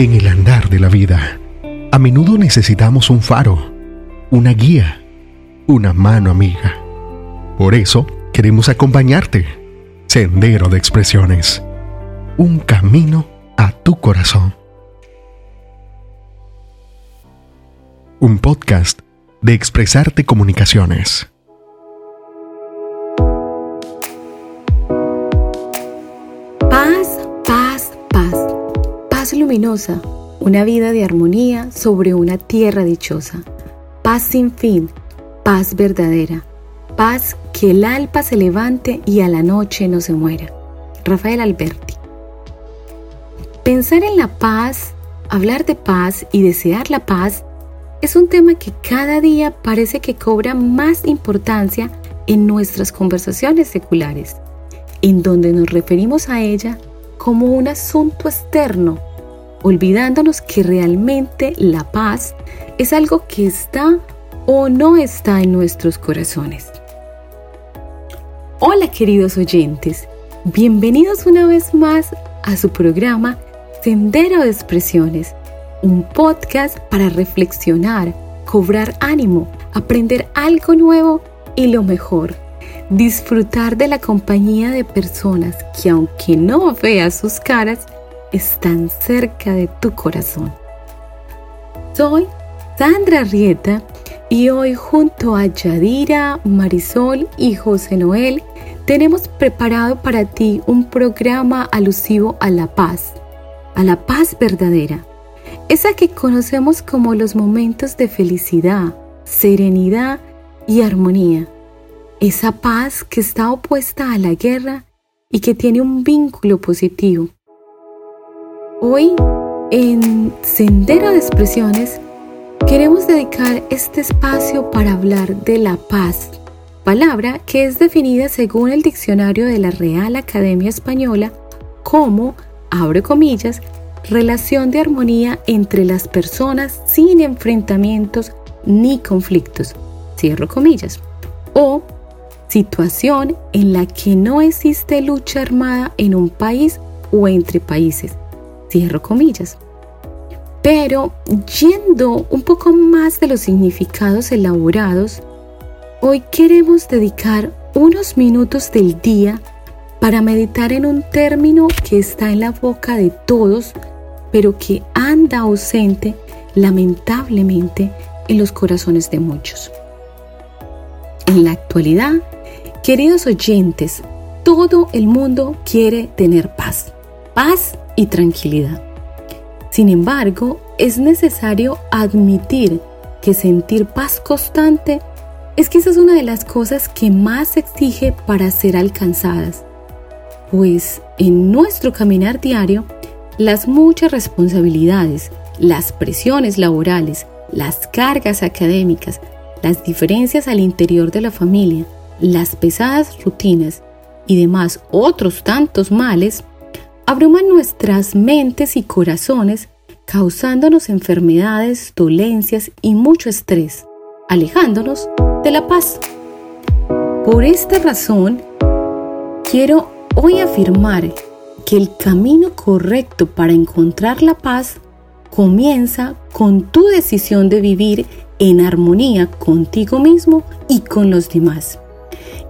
En el andar de la vida, a menudo necesitamos un faro, una guía, una mano amiga. Por eso, queremos acompañarte. Sendero de Expresiones. Un camino a tu corazón. Un podcast de Expresarte Comunicaciones. Una vida de armonía sobre una tierra dichosa, paz sin fin, paz verdadera, paz que el alba se levante y a la noche no se muera. Rafael Alberti. Pensar en la paz, hablar de paz y desear la paz es un tema que cada día parece que cobra más importancia en nuestras conversaciones seculares, en donde nos referimos a ella como un asunto externo olvidándonos que realmente la paz es algo que está o no está en nuestros corazones. Hola queridos oyentes, bienvenidos una vez más a su programa Sendero de Expresiones, un podcast para reflexionar, cobrar ánimo, aprender algo nuevo y lo mejor, disfrutar de la compañía de personas que aunque no veas sus caras, están cerca de tu corazón. Soy Sandra Rieta y hoy junto a Yadira, Marisol y José Noel tenemos preparado para ti un programa alusivo a la paz, a la paz verdadera, esa que conocemos como los momentos de felicidad, serenidad y armonía, esa paz que está opuesta a la guerra y que tiene un vínculo positivo Hoy, en Sendero de Expresiones, queremos dedicar este espacio para hablar de la paz, palabra que es definida según el diccionario de la Real Academia Española como, abre comillas, relación de armonía entre las personas sin enfrentamientos ni conflictos, cierro comillas, o situación en la que no existe lucha armada en un país o entre países, cierro comillas. Pero yendo un poco más de los significados elaborados, hoy queremos dedicar unos minutos del día para meditar en un término que está en la boca de todos, pero que anda ausente lamentablemente en los corazones de muchos. En la actualidad, queridos oyentes, todo el mundo quiere tener paz, paz y tranquilidad. Sin embargo, es necesario admitir que sentir paz constante es quizás una de las cosas que más se exige para ser alcanzadas, pues en nuestro caminar diario, las muchas responsabilidades, las presiones laborales, las cargas académicas, las diferencias al interior de la familia, las pesadas rutinas y demás otros tantos males abruman nuestras mentes y corazones causándonos enfermedades, dolencias y mucho estrés, alejándonos de la paz. Por esta razón, quiero hoy afirmar que el camino correcto para encontrar la paz comienza con tu decisión de vivir en armonía contigo mismo y con los demás.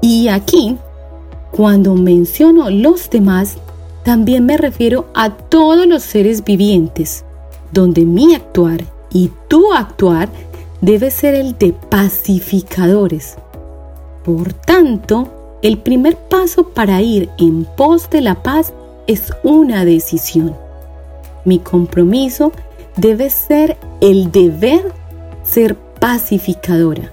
Y aquí, cuando menciono los demás, también me refiero a todos los seres vivientes, donde mi actuar y tu actuar debe ser el de pacificadores. Por tanto, el primer paso para ir en pos de la paz es una decisión. Mi compromiso debe ser el deber ser pacificadora.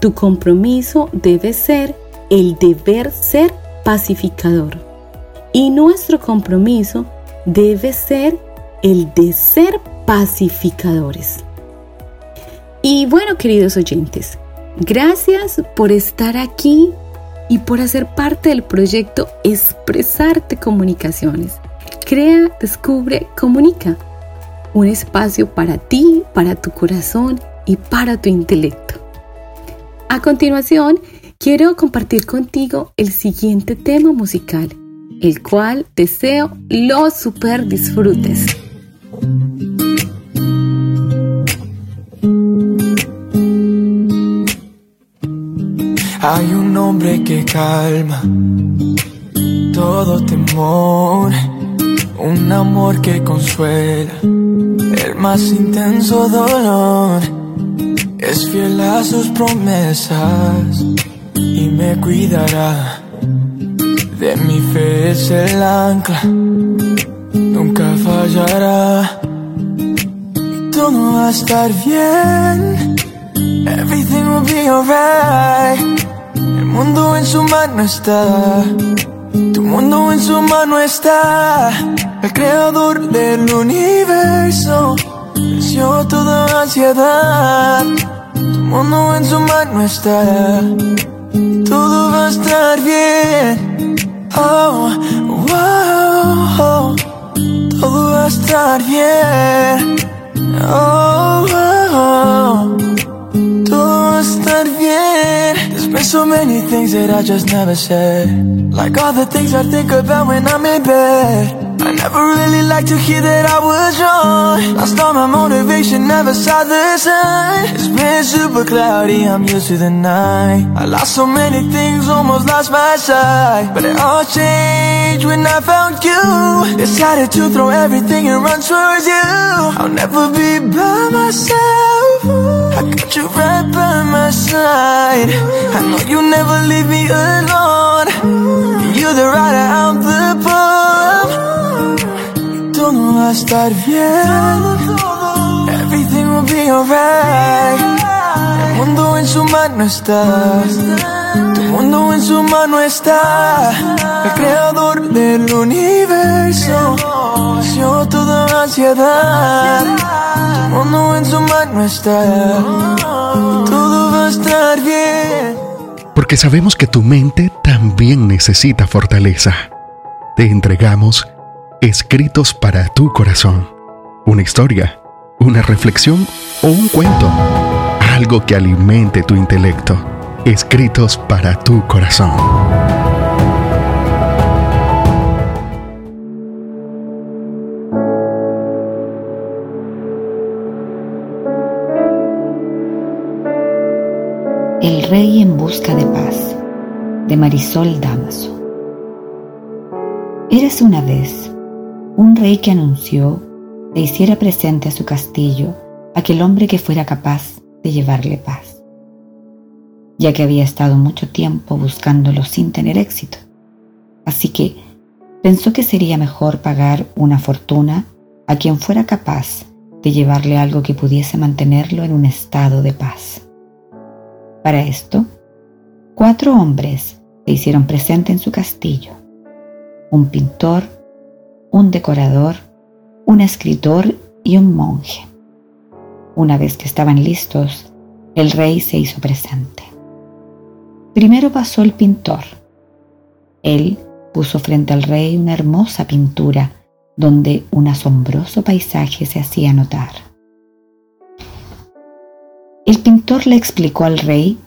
Tu compromiso debe ser el deber ser pacificador. Y nuestro compromiso debe ser el de ser pacificadores. Y bueno, queridos oyentes, gracias por estar aquí y por hacer parte del proyecto Expresarte Comunicaciones. Crea, descubre, comunica. Un espacio para ti, para tu corazón y para tu intelecto. A continuación, quiero compartir contigo el siguiente tema musical el cual deseo lo super disfrutes. Hay un hombre que calma todo temor, un amor que consuela el más intenso dolor. Es fiel a sus promesas y me cuidará de mi fe es el ancla, nunca fallará. Todo va a estar bien, everything will be alright. El mundo en su mano está, tu mundo en su mano está. El creador del universo venció toda ansiedad. Tu mundo en su mano está, todo va a estar bien. Oh, wow, todo va a estar bien. Oh, oh, todo va a estar bien. There's so many things that I just never said. Like all the things I think about when I'm in bed. I never really liked to hear that I was wrong. Lost all my motivation, never saw the sun. It's been super cloudy, I'm used to the night. I lost so many things, almost lost my sight. But it all changed when I found you. Decided to throw everything and run towards you. I'll never be by myself I got you right by my side I know you never leave me alone You're the rider out the pub todo va a estar bien. Everything will be alright. El mundo en su mano está. Tu mundo en su mano está. El creador del universo. Venció toda Porque sabemos que tu mente también necesita fortaleza. Te entregamos escritos para tu corazón. Una historia, una reflexión o un cuento. Algo que alimente tu intelecto. Escritos para tu corazón. Rey en busca de paz, de Marisol Damaso. Érase una vez un rey que anunció le hiciera presente a su castillo aquel hombre que fuera capaz de llevarle paz, ya que había estado mucho tiempo buscándolo sin tener éxito. Así que pensó que sería mejor pagar una fortuna a quien fuera capaz de llevarle algo que pudiese mantenerlo en un estado de paz. Para esto, cuatro hombres se hicieron presente en su castillo. Un pintor, un decorador, un escritor y un monje. Una vez que estaban listos, el rey se hizo presente. Primero pasó el pintor. Él puso frente al rey una hermosa pintura donde un asombroso paisaje se hacía notar. El pintor le explicó al rey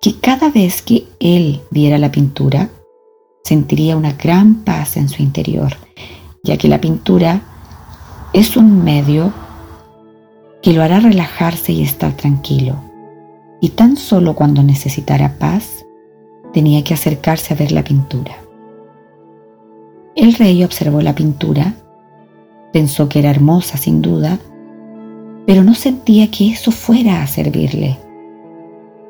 que cada vez que él viera la pintura, sentiría una gran paz en su interior ya que la pintura es un medio que lo hará relajarse y estar tranquilo. Y tan solo cuando necesitara paz, tenía que acercarse a ver la pintura. El rey observó la pintura, pensó que era hermosa sin duda, pero no sentía que eso fuera a servirle.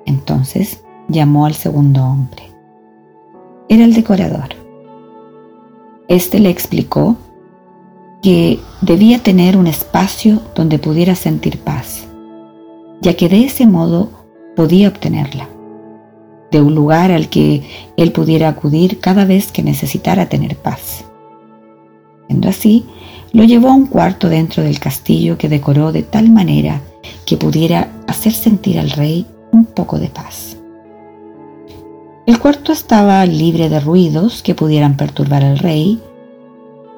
Entonces llamó al segundo hombre. Era el decorador. Este le explicó que debía tener un espacio donde pudiera sentir paz, ya que de ese modo podía obtenerla, de un lugar al que él pudiera acudir cada vez que necesitara tener paz. Siendo así, lo llevó a un cuarto dentro del castillo que decoró de tal manera que pudiera hacer sentir al rey un poco de paz. El cuarto estaba libre de ruidos que pudieran perturbar al rey.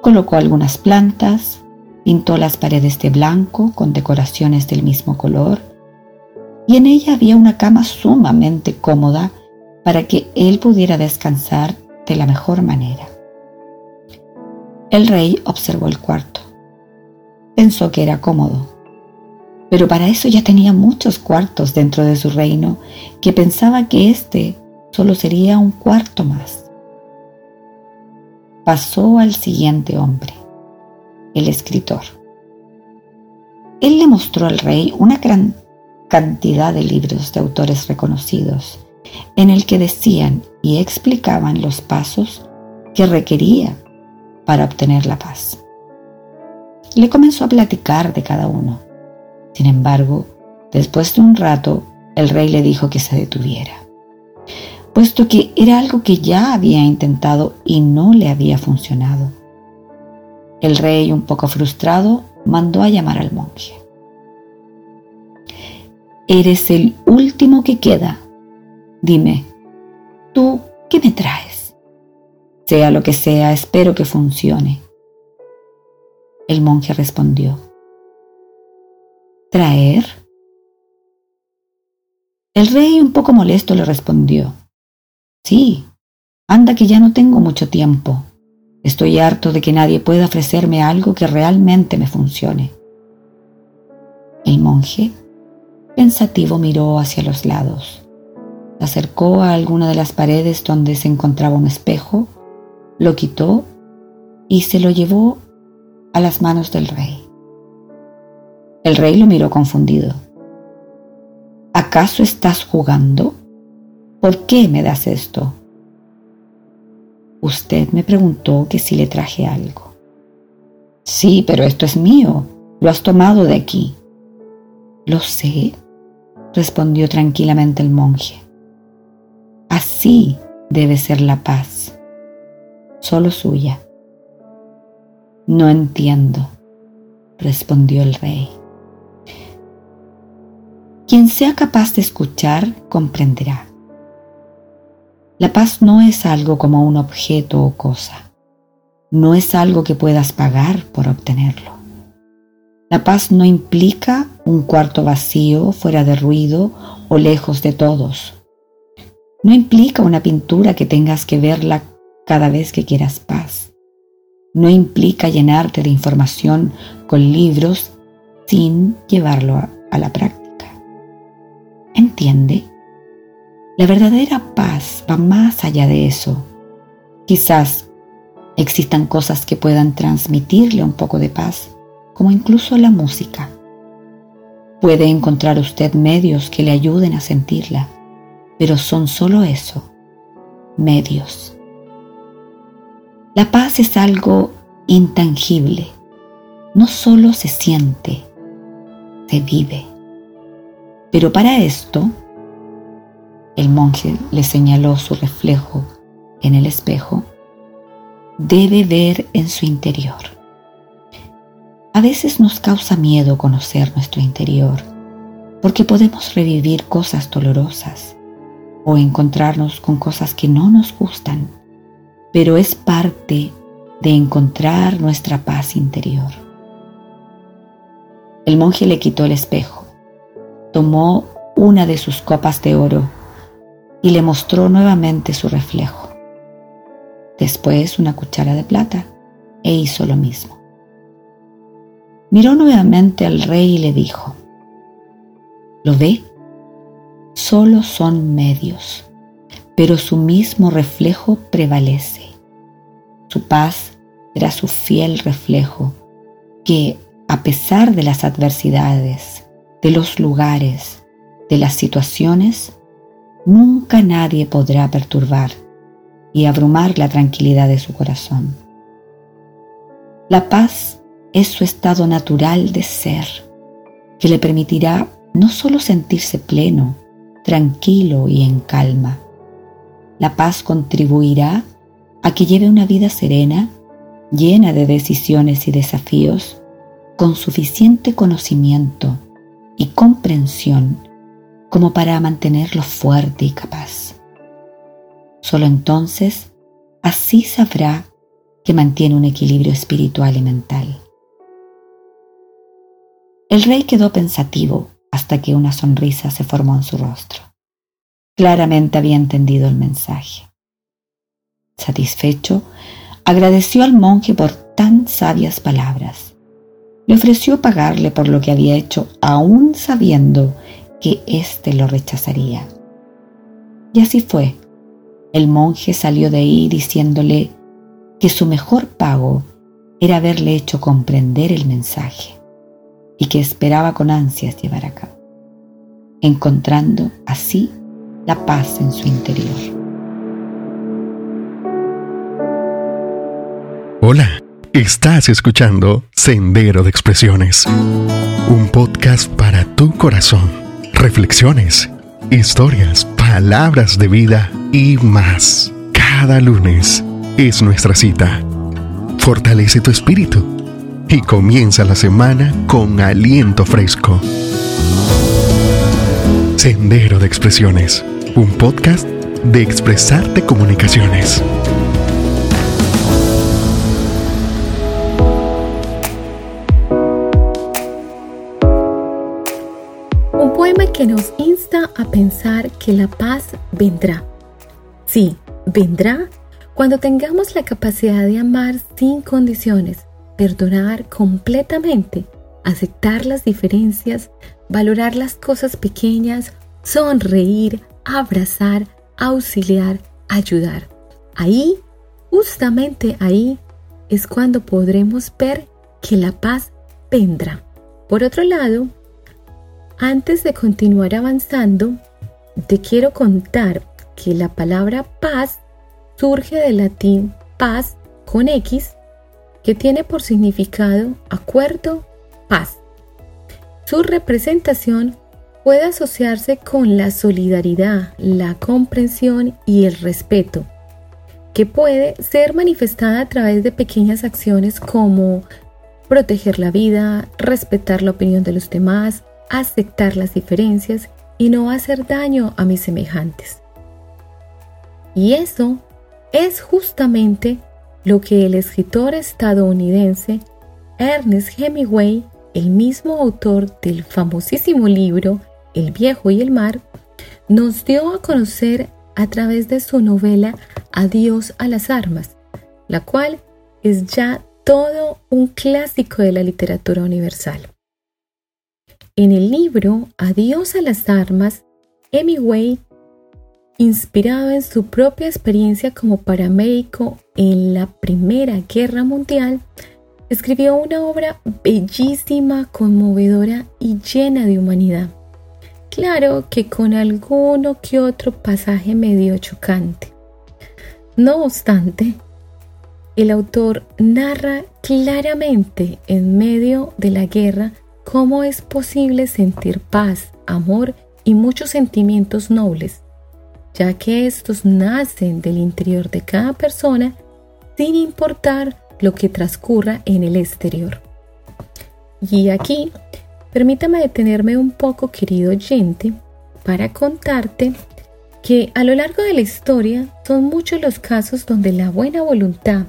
Colocó algunas plantas, pintó las paredes de blanco con decoraciones del mismo color y en ella había una cama sumamente cómoda para que él pudiera descansar de la mejor manera. El rey observó el cuarto. Pensó que era cómodo, pero para eso ya tenía muchos cuartos dentro de su reino, que pensaba que este solo sería un cuarto más. Pasó al siguiente hombre, el escritor. Él le mostró al rey una gran cantidad de libros de autores reconocidos, en el que decían y explicaban los pasos que requería para obtener la paz. Le comenzó a platicar de cada uno. Sin embargo, después de un rato, el rey le dijo que se detuviera, puesto que era algo que ya había intentado y no le había funcionado. El rey, un poco frustrado, mandó a llamar al monje. Eres el último que queda. Dime, ¿tú qué me traes? Sea lo que sea, espero que funcione. El monje respondió, ¿traer? El rey, un poco molesto, le respondió, sí, anda que ya no tengo mucho tiempo. Estoy harto de que nadie pueda ofrecerme algo que realmente me funcione. El monje, pensativo, miró hacia los lados. Se acercó a alguna de las paredes donde se encontraba un espejo, lo quitó y se lo llevó a las manos del rey. El rey lo miró confundido. ¿Acaso estás jugando? ¿Por qué me das esto? Usted me preguntó que si le traje algo. Sí, pero esto es mío. Lo has tomado de aquí. Lo sé, respondió tranquilamente el monje. Así debe ser la paz, solo suya. No entiendo, respondió el rey. Quien sea capaz de escuchar comprenderá. La paz no es algo como un objeto o cosa. No es algo que puedas pagar por obtenerlo. La paz no implica un cuarto vacío, fuera de ruido o lejos de todos. No implica una pintura que tengas que verla cada vez que quieras paz. No implica llenarte de información con libros sin llevarlo a, la práctica. ¿Entiende? La verdadera paz va más allá de eso. Quizás existan cosas que puedan transmitirle un poco de paz, como incluso la música. Puede encontrar usted medios que le ayuden a sentirla, pero son solo eso, medios. La paz es algo intangible, no solo se siente, se vive. Pero para esto el monje le señaló su reflejo en el espejo, debe ver en su interior. A veces nos causa miedo conocer nuestro interior, porque podemos revivir cosas dolorosas o encontrarnos con cosas que no nos gustan, pero es parte de encontrar nuestra paz interior. El monje le quitó el espejo, tomó una de sus copas de oro y le mostró nuevamente su reflejo. Después una cuchara de plata e hizo lo mismo. Miró nuevamente al rey y le dijo, ¿lo ve? Solo son medios, pero su mismo reflejo prevalece. Su paz era su fiel reflejo que, a pesar de las adversidades, de los lugares, de las situaciones, nunca nadie podrá perturbar y abrumar la tranquilidad de su corazón. La paz es su estado natural de ser, que le permitirá no solo sentirse pleno, tranquilo y en calma. La paz contribuirá a que lleve una vida serena, llena de decisiones y desafíos, con suficiente conocimiento y comprensión como para mantenerlo fuerte y capaz. Solo entonces así sabrá que mantiene un equilibrio espiritual y mental. El rey quedó pensativo hasta que una sonrisa se formó en su rostro. Claramente había entendido el mensaje. Satisfecho, agradeció al monje por tan sabias palabras. le ofreció pagarle por lo que había hecho, aún sabiendo que éste lo rechazaría. Y así fue. El monje salió de ahí diciéndole que su mejor pago era haberle hecho comprender el mensaje y que esperaba con ansias llevar a cabo, encontrando así la paz en su interior. Hola, estás escuchando Sendero de Expresiones, un podcast para tu corazón, reflexiones, historias, palabras de vida y más. Cada lunes es nuestra cita. Fortalece tu espíritu y comienza la semana con aliento fresco. Sendero de Expresiones, un podcast de Expresarte Comunicaciones. Que nos insta a pensar que la paz vendrá. Sí, vendrá cuando tengamos la capacidad de amar sin condiciones perdonar completamente, aceptar las diferencias, valorar las cosas pequeñas, sonreír, abrazar, auxiliar, ayudar. Ahí, justamente ahí, es cuando podremos ver que la paz vendrá. Por otro lado, antes de continuar avanzando, te quiero contar que la palabra paz surge del latín paz con X que tiene por significado acuerdo, paz. Su representación puede asociarse con la solidaridad, la comprensión y el respeto, que puede ser manifestada a través de pequeñas acciones como proteger la vida, respetar la opinión de los demás, aceptar las diferencias y no hacer daño a mis semejantes. Y eso es justamente lo que el escritor estadounidense Ernest Hemingway, el mismo autor del famosísimo libro El viejo y el mar, nos dio a conocer a través de su novela Adiós a las armas, la cual es ya todo un clásico de la literatura universal. En el libro Adiós a las armas, Hemingway Inspirado en su propia experiencia como paramédico en la Primera Guerra Mundial, escribió una obra bellísima, conmovedora y llena de humanidad. Claro que con alguno que otro pasaje medio chocante. No obstante, el autor narra claramente en medio de la guerra cómo es posible sentir paz, amor y muchos sentimientos nobles ya que estos nacen del interior de cada persona sin importar lo que transcurra en el exterior. Y aquí, permítame detenerme un poco, querido oyente, para contarte que a lo largo de la historia son muchos los casos donde la buena voluntad,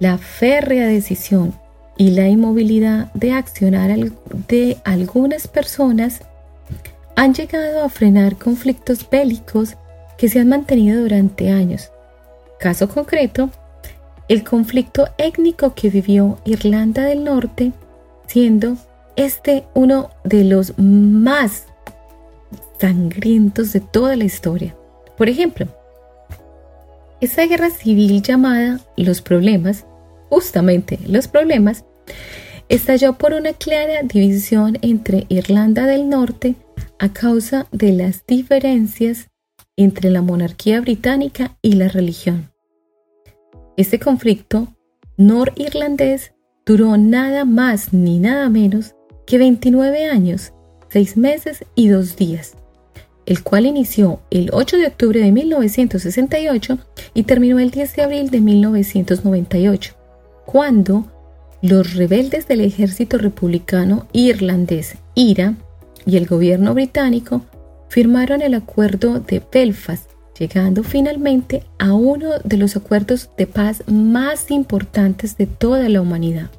la férrea decisión y la inmovilidad de accionar de algunas personas han llegado a frenar conflictos bélicos que se han mantenido durante años. Caso concreto, el conflicto étnico que vivió Irlanda del Norte, siendo este uno de los más sangrientos de toda la historia. Por ejemplo, esa guerra civil llamada Los Problemas, justamente los problemas, estalló por una clara división entre Irlanda del Norte a causa de las diferencias entre la monarquía británica y la religión. Este conflicto norirlandés duró nada más ni nada menos que 29 años, 6 meses y 2 días, el cual inició el 8 de octubre de 1968 y terminó el 10 de abril de 1998, cuando los rebeldes del ejército republicano irlandés IRA y el gobierno británico firmaron el acuerdo de Belfast, llegando finalmente a uno de los acuerdos de paz más importantes de toda la humanidad.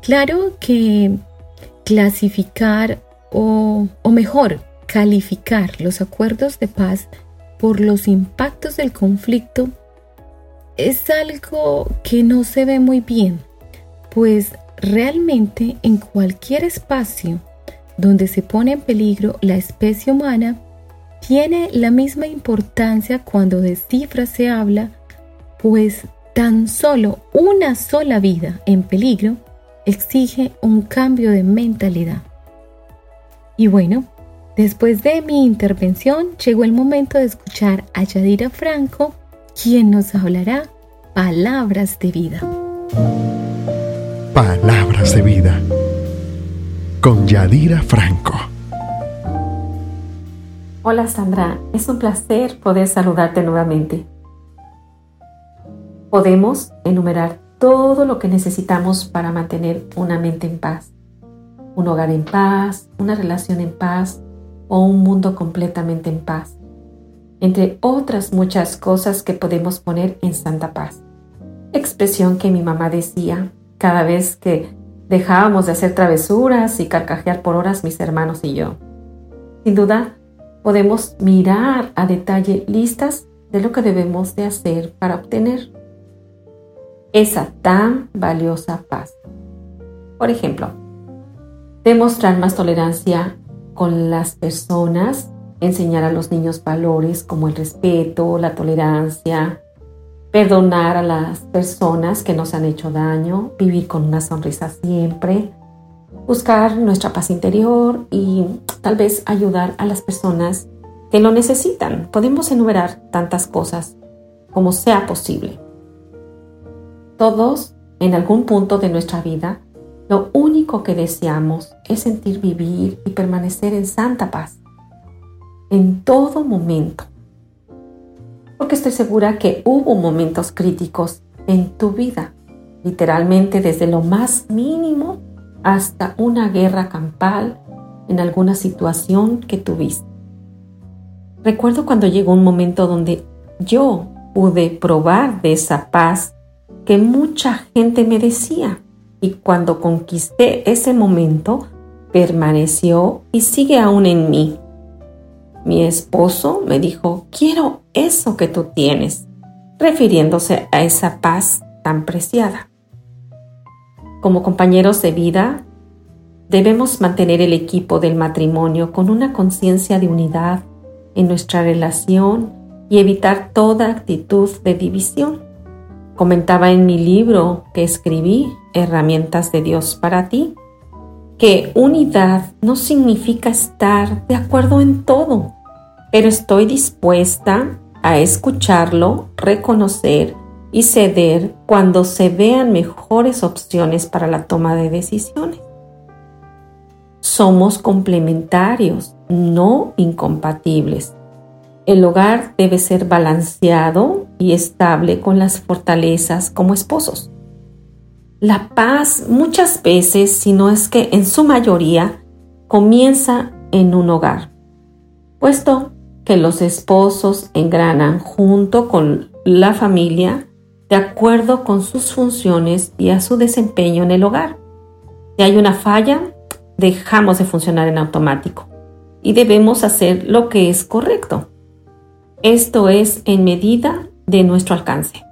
Claro que clasificar o, o mejor, calificar los acuerdos de paz por los impactos del conflicto es algo que no se ve muy bien, pues realmente en cualquier espacio donde se pone en peligro la especie humana, tiene la misma importancia cuando de cifras se habla, pues tan solo una sola vida en peligro exige un cambio de mentalidad. Y bueno, después de mi intervención llegó el momento de escuchar a Yadira Franco, quien nos hablará palabras de vida. Palabras de vida con Yadira Franco. Hola Sandra, es un placer poder saludarte nuevamente. Podemos enumerar todo lo que necesitamos para mantener una mente en paz, un hogar en paz, una relación en paz o un mundo completamente en paz, entre otras muchas cosas que podemos poner en santa paz. Expresión que mi mamá decía cada vez que dejábamos de hacer travesuras y carcajear por horas mis hermanos y yo. Sin duda, podemos mirar a detalle listas de lo que debemos de hacer para obtener esa tan valiosa paz. Por ejemplo, demostrar más tolerancia con las personas, enseñar a los niños valores como el respeto, la tolerancia, perdonar a las personas que nos han hecho daño, vivir con una sonrisa siempre, buscar nuestra paz interior y tal vez ayudar a las personas que lo necesitan. Podemos enumerar tantas cosas como sea posible. Todos, en algún punto de nuestra vida, lo único que deseamos es sentir vivir y permanecer en santa paz, en todo momento. Porque estoy segura que hubo momentos críticos en tu vida, literalmente desde lo más mínimo hasta una guerra campal en alguna situación que tuviste. Recuerdo cuando llegó un momento donde yo pude probar de esa paz que mucha gente me decía. Y cuando conquisté ese momento, permaneció y sigue aún en mí. Mi esposo me dijo, quiero eso que tú tienes, refiriéndose a esa paz tan preciada. Como compañeros de vida, debemos mantener el equipo del matrimonio con una conciencia de unidad en nuestra relación y evitar toda actitud de división. Comentaba en mi libro que escribí, Herramientas de Dios para ti, que unidad no significa estar de acuerdo en todo, pero estoy dispuesta a escucharlo, reconocer y ceder cuando se vean mejores opciones para la toma de decisiones. Somos complementarios, no incompatibles. El hogar debe ser balanceado y estable con las fortalezas como esposos. La paz muchas veces, si no es que en su mayoría, comienza en un hogar, puesto que los esposos engranan junto con la familia de acuerdo con sus funciones y a su desempeño en el hogar. Si hay una falla, dejamos de funcionar en automático y debemos hacer lo que es correcto. Esto es en medida de nuestro alcance.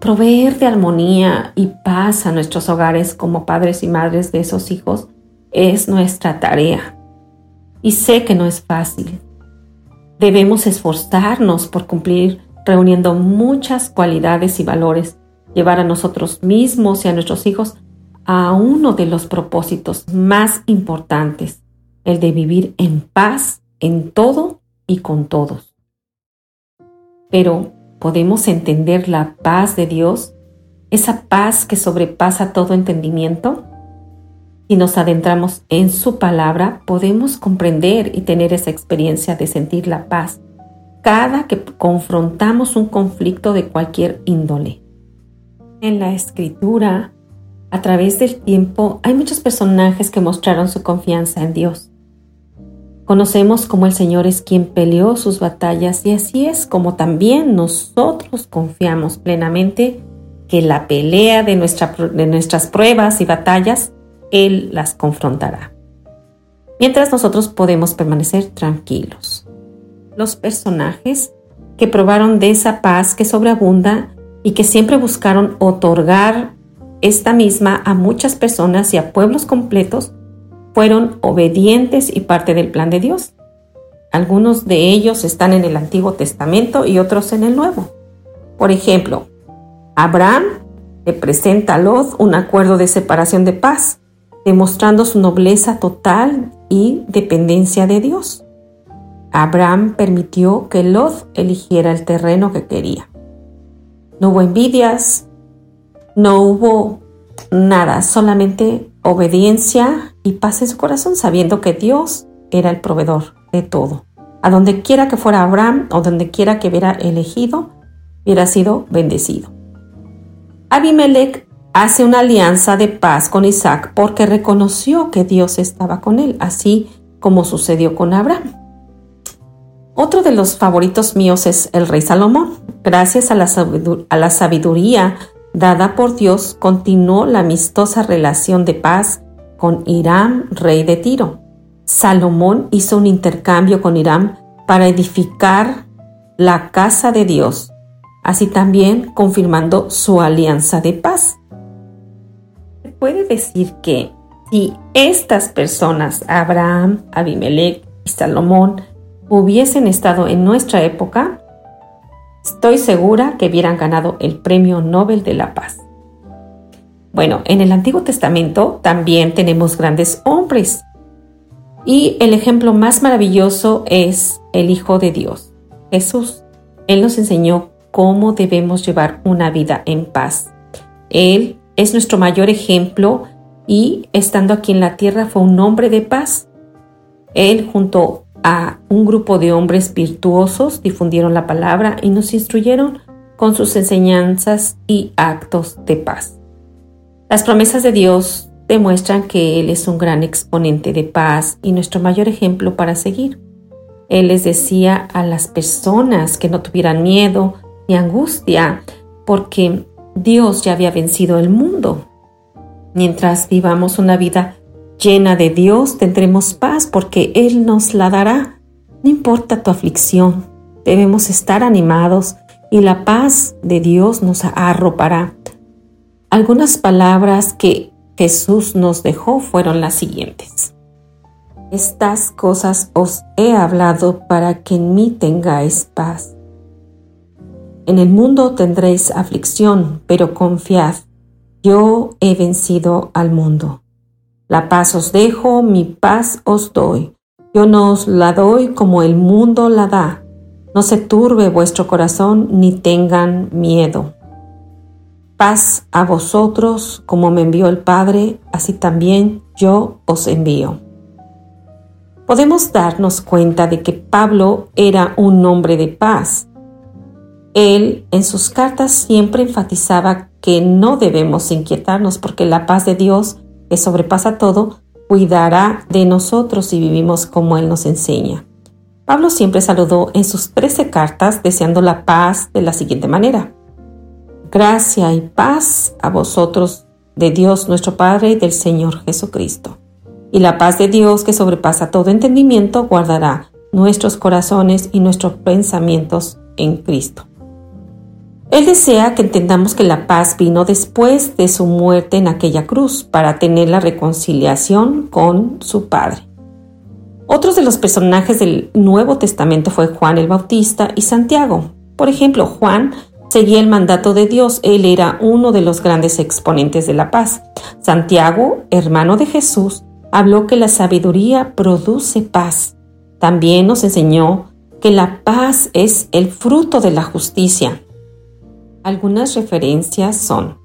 Proveer de armonía y paz a nuestros hogares como padres y madres de esos hijos es nuestra tarea. Y sé que no es fácil. Debemos esforzarnos por cumplir reuniendo muchas cualidades y valores, llevar a nosotros mismos y a nuestros hijos a uno de los propósitos más importantes, el de vivir en paz en todo y con todos. Pero podemos entender la paz de Dios, esa paz que sobrepasa todo entendimiento. Si nos adentramos en su palabra, podemos comprender y tener esa experiencia de sentir la paz cada que confrontamos un conflicto de cualquier índole. En la escritura, a través del tiempo, hay muchos personajes que mostraron su confianza en Dios. Conocemos cómo el Señor es quien peleó sus batallas y así es como también nosotros confiamos plenamente que la pelea de, de nuestras pruebas y batallas, Él las confrontará. Mientras nosotros podemos permanecer tranquilos. Los personajes que probaron de esa paz que sobreabunda y que siempre buscaron otorgar esta misma a muchas personas y a pueblos completos fueron obedientes y parte del plan de Dios. Algunos de ellos están en el Antiguo Testamento y otros en el Nuevo. Por ejemplo, Abraham le presenta a Lot un acuerdo de separación de paz, demostrando su nobleza total y dependencia de Dios. Abraham permitió que Lot eligiera el terreno que quería. No hubo envidias, no hubo nada, solamente obediencia y paz en su corazón, sabiendo que Dios era el proveedor de todo. A donde quiera que fuera Abraham o donde quiera que hubiera elegido, hubiera sido bendecido. Abimelech hace una alianza de paz con Isaac porque reconoció que Dios estaba con él, así como sucedió con Abraham. Otro de los favoritos míos es el rey Salomón. Gracias a la, sabiduría dada por Dios, continuó la amistosa relación de paz con Hiram, rey de Tiro. Salomón hizo un intercambio con Hiram para edificar la casa de Dios, así también confirmando su alianza de paz. Se puede decir que si estas personas, Abraham, Abimelech y Salomón, hubiesen estado en nuestra época, estoy segura que hubieran ganado el Premio Nobel de la Paz. Bueno, en el Antiguo Testamento también tenemos grandes hombres. Y el ejemplo más maravilloso es el Hijo de Dios, Jesús. Él nos enseñó cómo debemos llevar una vida en paz. Él es nuestro mayor ejemplo y estando aquí en la tierra fue un hombre de paz. Él junto a un grupo de hombres virtuosos, difundieron la palabra y nos instruyeron con sus enseñanzas y actos de paz. Las promesas de Dios demuestran que Él es un gran exponente de paz y nuestro mayor ejemplo para seguir. Él les decía a las personas que no tuvieran miedo ni angustia, porque Dios ya había vencido el mundo. Mientras vivamos una vida llena de Dios, tendremos paz porque Él nos la dará. No importa tu aflicción, debemos estar animados y la paz de Dios nos arropará. Algunas palabras que Jesús nos dejó fueron las siguientes. Estas cosas os he hablado para que en mí tengáis paz. En el mundo tendréis aflicción, pero confiad, yo he vencido al mundo. La paz os dejo, mi paz os doy. Yo no os la doy como el mundo la da. No se turbe vuestro corazón ni tengan miedo. Paz a vosotros, como me envió el Padre, así también yo os envío. Podemos darnos cuenta de que Pablo era un hombre de paz. Él en sus cartas siempre enfatizaba que no debemos inquietarnos porque la paz de Dios que sobrepasa todo, cuidará de nosotros si vivimos como Él nos enseña. Pablo siempre saludó en sus trece cartas deseando la paz de la siguiente manera. Gracia y paz a vosotros de Dios nuestro Padre y del Señor Jesucristo. Y la paz de Dios que sobrepasa todo entendimiento guardará nuestros corazones y nuestros pensamientos en Cristo. Él desea que entendamos que la paz vino después de su muerte en aquella cruz para tener la reconciliación con su Padre. Otros de los personajes del Nuevo Testamento fue Juan el Bautista y Santiago. Por ejemplo, Juan seguía el mandato de Dios, él era uno de los grandes exponentes de la paz. Santiago, hermano de Jesús, habló que la sabiduría produce paz. También nos enseñó que la paz es el fruto de la justicia. Algunas referencias son,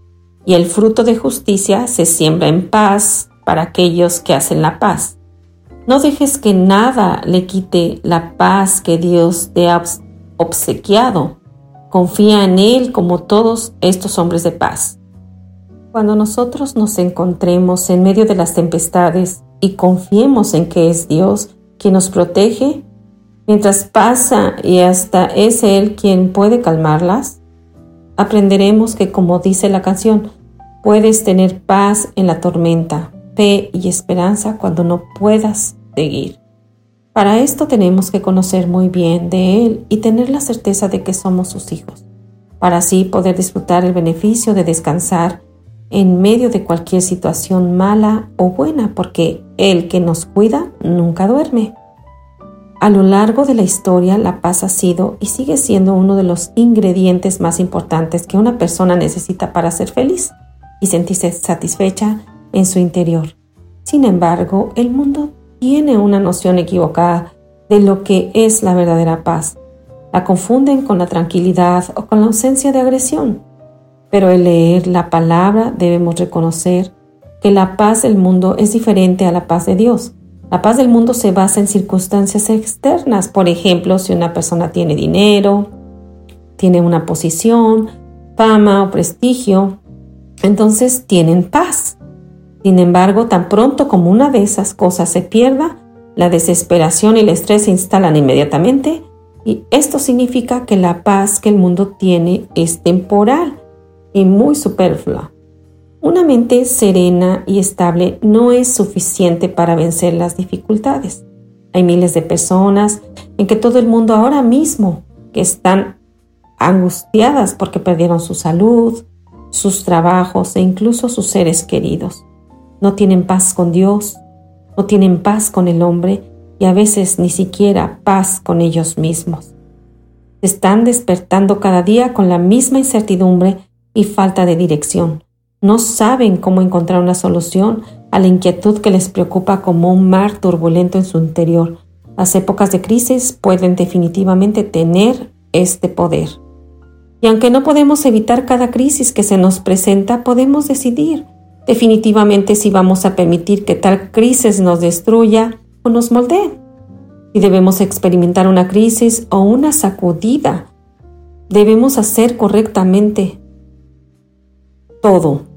y el fruto de justicia se siembra en paz para aquellos que hacen la paz. No dejes que nada le quite la paz que Dios te ha obsequiado. Confía en Él como todos estos hombres de paz. Cuando nosotros nos encontremos en medio de las tempestades y confiemos en que es Dios quien nos protege, mientras pasa y hasta es Él quien puede calmarlas, aprenderemos que, como dice la canción, puedes tener paz en la tormenta, fe y esperanza cuando no puedas seguir. Para esto tenemos que conocer muy bien de Él y tener la certeza de que somos sus hijos, para así poder disfrutar el beneficio de descansar en medio de cualquier situación mala o buena, porque el que nos cuida nunca duerme. A lo largo de la historia, la paz ha sido y sigue siendo uno de los ingredientes más importantes que una persona necesita para ser feliz y sentirse satisfecha en su interior. Sin embargo, el mundo tiene una noción equivocada de lo que es la verdadera paz. La confunden con la tranquilidad o con la ausencia de agresión. Pero al leer la palabra debemos reconocer que la paz del mundo es diferente a la paz de Dios. La paz del mundo se basa en circunstancias externas. Por ejemplo, si una persona tiene dinero, tiene una posición, fama o prestigio, entonces tienen paz. Sin embargo, tan pronto como una de esas cosas se pierda, la desesperación y el estrés se instalan inmediatamente y esto significa que la paz que el mundo tiene es temporal y muy superflua. Una mente serena y estable no es suficiente para vencer las dificultades. Hay miles de personas en que todo el mundo ahora mismo que están angustiadas porque perdieron su salud, sus trabajos e incluso sus seres queridos. No tienen paz con Dios, no tienen paz con el hombre y a veces ni siquiera paz con ellos mismos. Se están despertando cada día con la misma incertidumbre y falta de dirección no saben cómo encontrar una solución a la inquietud que les preocupa como un mar turbulento en su interior. Las épocas de crisis pueden definitivamente tener este poder. Y aunque no podemos evitar cada crisis que se nos presenta, podemos decidir definitivamente si vamos a permitir que tal crisis nos destruya o nos moldee. Si debemos experimentar una crisis o una sacudida, debemos hacer correctamente todo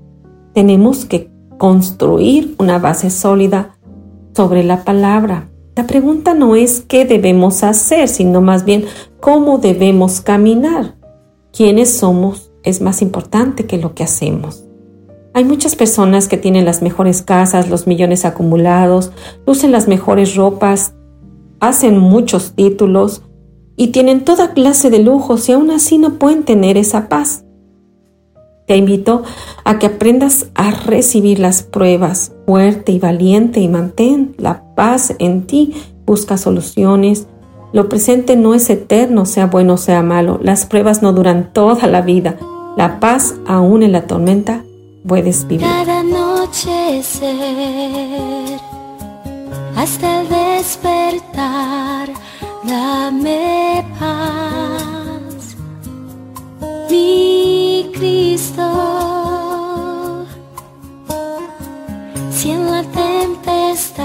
tenemos que construir una base sólida sobre la palabra. La pregunta no es qué debemos hacer, sino más bien cómo debemos caminar. Quiénes somos es más importante que lo que hacemos. Hay muchas personas que tienen las mejores casas, los millones acumulados, lucen las mejores ropas, hacen muchos títulos y tienen toda clase de lujos y aún así no pueden tener esa paz. Te invito a que aprendas a recibir las pruebas fuerte y valiente y mantén la paz en ti. Busca soluciones. Lo presente no es eterno, sea bueno o sea malo. Las pruebas no duran toda la vida. La paz, aún en la tormenta, puedes vivir. Cada noche hasta el despertar, dame paz. Cristo. Si en la tempestad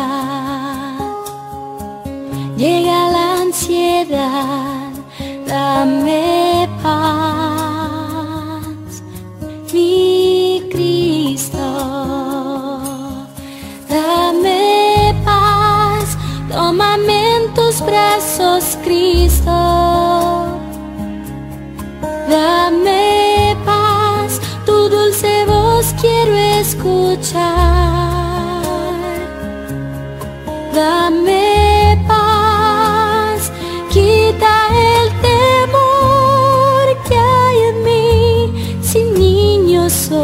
llega la ansiedad, dame paz, mi Cristo. Dame paz, tómame en tus brazos, Cristo. Dame quiero escuchar. Dame paz, quita el temor que hay en mí, si niño soy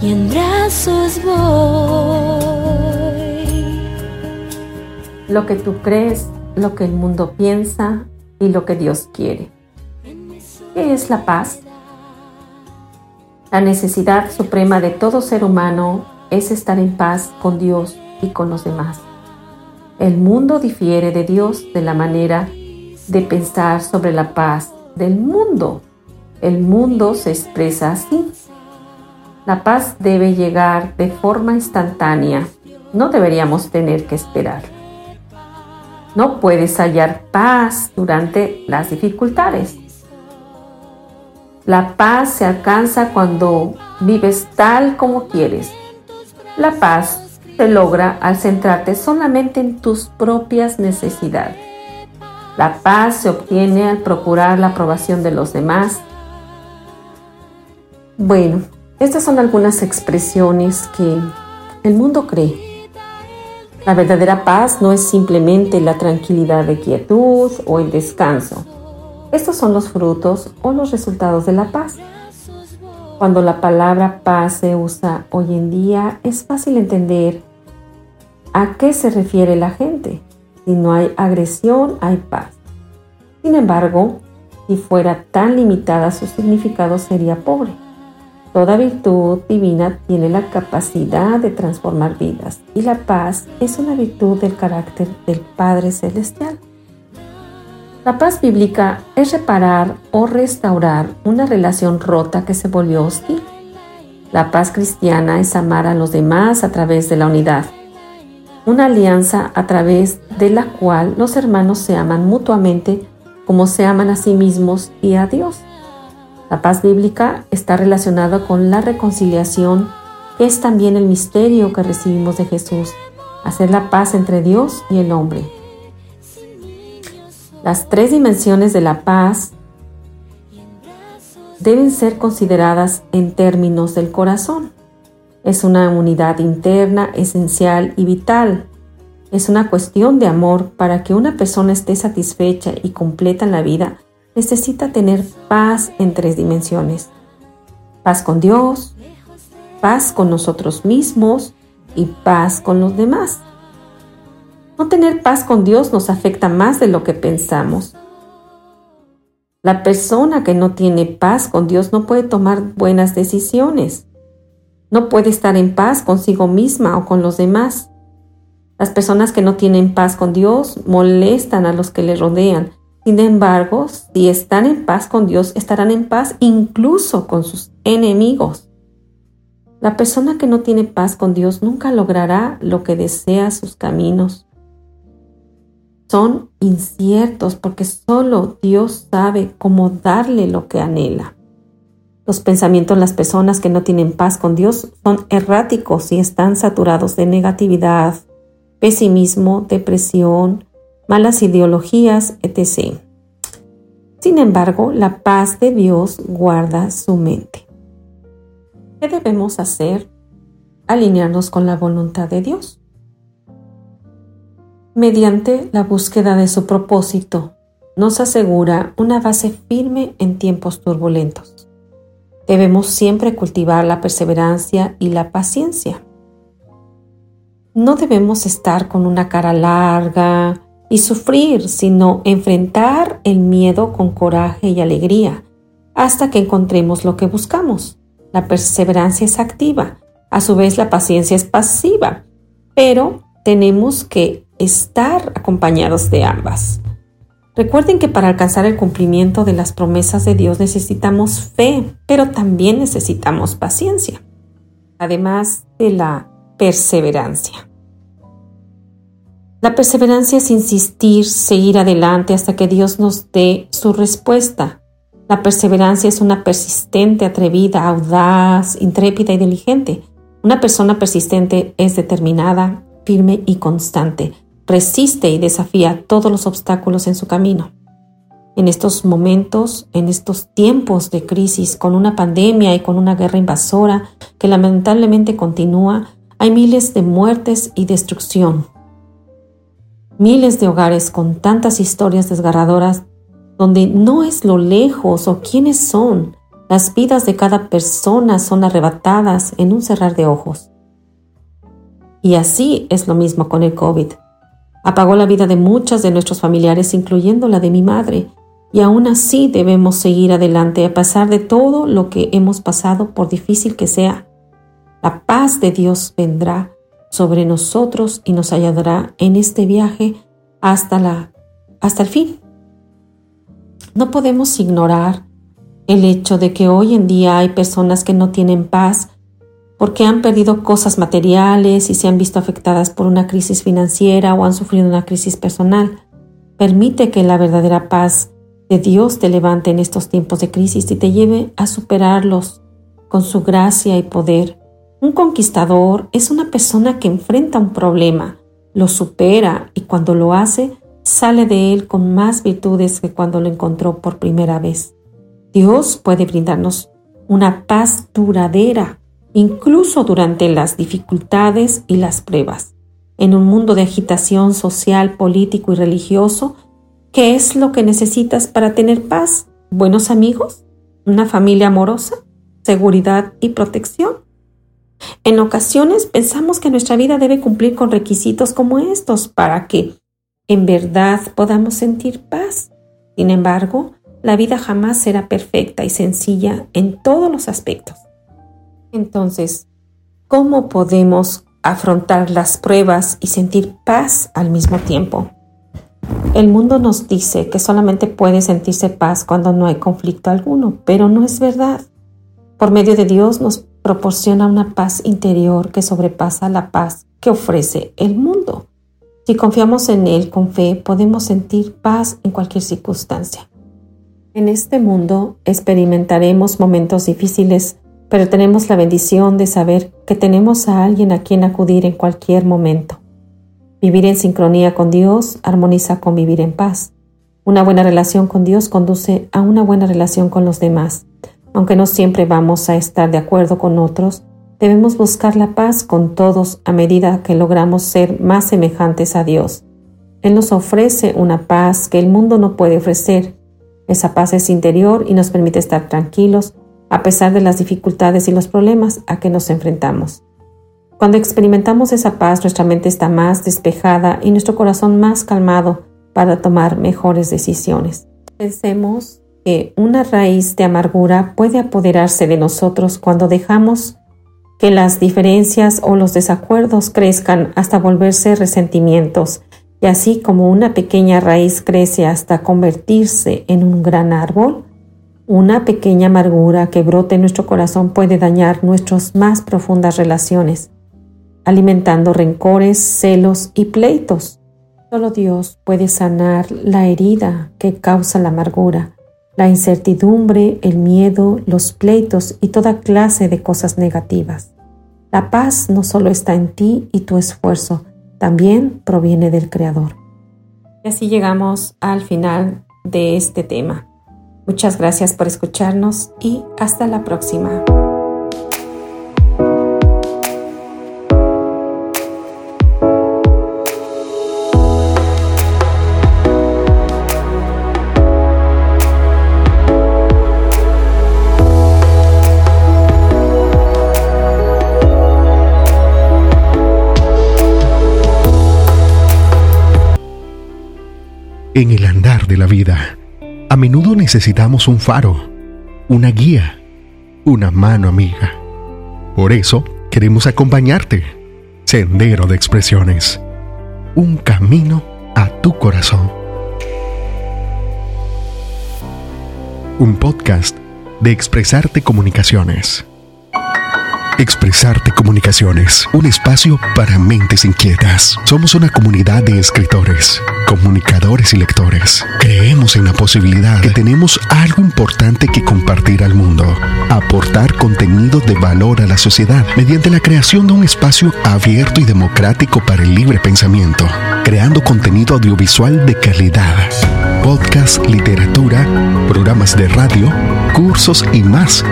y en brazos voy. Lo que tú crees, lo que el mundo piensa y lo que Dios quiere. ¿Qué es la paz? La necesidad suprema de todo ser humano es estar en paz con Dios y con los demás. El mundo difiere de Dios de la manera de pensar sobre la paz del mundo. El mundo se expresa así. La paz debe llegar de forma instantánea. No deberíamos tener que esperar. No puedes hallar paz durante las dificultades. La paz se alcanza cuando vives tal como quieres. La paz se logra al centrarte solamente en tus propias necesidades. La paz se obtiene al procurar la aprobación de los demás. Bueno, estas son algunas expresiones que el mundo cree. La verdadera paz no es simplemente la tranquilidad de quietud o el descanso estos son los frutos o los resultados de la paz. Cuando la palabra paz se usa hoy en día, es fácil entender a qué se refiere la gente. Si no hay agresión, hay paz. Sin embargo, si fuera tan limitada, su significado sería pobre. Toda virtud divina tiene la capacidad de transformar vidas y la paz es una virtud del carácter del Padre Celestial. La paz bíblica es reparar o restaurar una relación rota que se volvió hostil. La paz cristiana es amar a los demás a través de la unidad, una alianza a través de la cual los hermanos se aman mutuamente como se aman a sí mismos y a Dios. La paz bíblica está relacionada con la reconciliación, que es también el misterio que recibimos de Jesús, hacer la paz entre Dios y el hombre. Las tres dimensiones de la paz deben ser consideradas en términos del corazón. Es una unidad interna esencial y vital. Es una cuestión de amor para que una persona esté satisfecha y completa en la vida. Necesita tener paz en tres dimensiones. Paz con Dios, paz con nosotros mismos y paz con los demás. No tener paz con Dios nos afecta más de lo que pensamos. La persona que no tiene paz con Dios no puede tomar buenas decisiones. No puede estar en paz consigo misma o con los demás. Las personas que no tienen paz con Dios molestan a los que le rodean. Sin embargo, si están en paz con Dios, estarán en paz incluso con sus enemigos. La persona que no tiene paz con Dios nunca logrará lo que desea sus caminos son inciertos porque solo Dios sabe cómo darle lo que anhela. Los pensamientos de las personas que no tienen paz con Dios son erráticos y están saturados de negatividad, pesimismo, depresión, malas ideologías, etc. Sin embargo, la paz de Dios guarda su mente. ¿Qué debemos hacer? Alinearnos con la voluntad de Dios mediante la búsqueda de su propósito, nos asegura una base firme en tiempos turbulentos. Debemos siempre cultivar la perseverancia y la paciencia. No debemos estar con una cara larga y sufrir, sino enfrentar el miedo con coraje y alegría hasta que encontremos lo que buscamos. La perseverancia es activa, a su vez la paciencia es pasiva, pero tenemos que estar acompañados de ambas. Recuerden que para alcanzar el cumplimiento de las promesas de Dios necesitamos fe, pero también necesitamos paciencia, además de la perseverancia. La perseverancia es insistir, seguir adelante hasta que Dios nos dé su respuesta. La perseverancia es una persistente, atrevida, audaz, intrépida y diligente. Una persona persistente es determinada, firme y constante resiste y desafía todos los obstáculos en su camino. En estos momentos, en estos tiempos de crisis, con una pandemia y con una guerra invasora que lamentablemente continúa, hay miles de muertes y destrucción. Miles de hogares con tantas historias desgarradoras donde no es lo lejos o quiénes son, las vidas de cada persona son arrebatadas en un cerrar de ojos. Y así es lo mismo con el COVID. Apagó la vida de muchas de nuestros familiares, incluyendo la de mi madre, y aún así debemos seguir adelante a pesar de todo lo que hemos pasado, por difícil que sea. La paz de Dios vendrá sobre nosotros y nos ayudará en este viaje hasta, la, hasta el fin. No podemos ignorar el hecho de que hoy en día hay personas que no tienen paz porque han perdido cosas materiales y se han visto afectadas por una crisis financiera o han sufrido una crisis personal. Permite que la verdadera paz de Dios te levante en estos tiempos de crisis y te lleve a superarlos con su gracia y poder. Un conquistador es una persona que enfrenta un problema, lo supera y cuando lo hace, sale de él con más virtudes que cuando lo encontró por primera vez. Dios puede brindarnos una paz duradera incluso durante las dificultades y las pruebas. En un mundo de agitación social, político y religioso, ¿qué es lo que necesitas para tener paz? ¿Buenos amigos? ¿Una familia amorosa? seguridad y protección. En ocasiones pensamos que nuestra vida debe cumplir con requisitos como estos para que en verdad podamos sentir paz. Sin embargo, la vida jamás será perfecta y sencilla en todos los aspectos. Entonces, ¿cómo podemos afrontar las pruebas y sentir paz al mismo tiempo? El mundo nos dice que solamente puede sentirse paz cuando no hay conflicto alguno, pero no es verdad. Por medio de Dios nos proporciona una paz interior que sobrepasa la paz que ofrece el mundo. Si confiamos en Él con fe, podemos sentir paz en cualquier circunstancia. En este mundo experimentaremos momentos difíciles, pero tenemos la bendición de saber que tenemos a alguien a quien acudir en cualquier momento. Vivir en sincronía con Dios armoniza con vivir en paz. Una buena relación con Dios conduce a una buena relación con los demás. Aunque no siempre vamos a estar de acuerdo con otros, debemos buscar la paz con todos a medida que logramos ser más semejantes a Dios. Él nos ofrece una paz que el mundo no puede ofrecer. Esa paz es interior y nos permite estar tranquilos a pesar de las dificultades y los problemas a que nos enfrentamos. Cuando experimentamos esa paz, nuestra mente está más despejada y nuestro corazón más calmado para tomar mejores decisiones. Pensemos que una raíz de amargura puede apoderarse de nosotros cuando dejamos que las diferencias o los desacuerdos crezcan hasta volverse resentimientos, y así como una pequeña raíz crece hasta convertirse en un gran árbol, una pequeña amargura que brote en nuestro corazón puede dañar nuestras más profundas relaciones, alimentando rencores, celos y pleitos. Solo Dios puede sanar la herida que causa la amargura la incertidumbre, el miedo, los pleitos y toda clase de cosas negativas. La paz no solo está en ti y tu esfuerzo, también proviene del Creador. Y así llegamos al final de este tema. Muchas gracias por escucharnos y hasta la próxima. En el andar de la vida, a menudo necesitamos un faro, una guía, una mano amiga. Por eso queremos acompañarte. Sendero de Expresiones. Un camino a tu corazón. Un podcast de Expresarte Comunicaciones. Expresarte Comunicaciones, un espacio para mentes inquietas. Somos una comunidad de escritores, comunicadores y lectores. Creemos en la posibilidad que tenemos algo importante que compartir al mundo, aportar contenido de valor a la sociedad mediante la creación de un espacio abierto y democrático para el libre pensamiento, creando contenido audiovisual de calidad, podcast, literatura, programas de radio, cursos y más,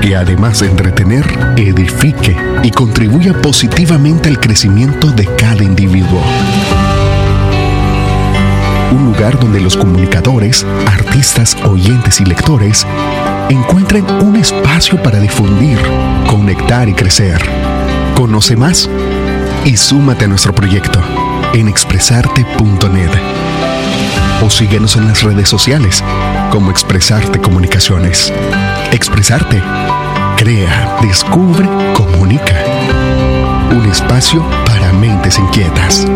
que además de entretener, edifique y contribuya positivamente al crecimiento de cada individuo. Un lugar donde los comunicadores, artistas, oyentes y lectores encuentren un espacio para difundir, conectar y crecer. Conoce más y súmate a nuestro proyecto en expresarte.net o síguenos en las redes sociales como Expresarte Comunicaciones. Expresarte. Crea, descubre, comunica. Un espacio para mentes inquietas.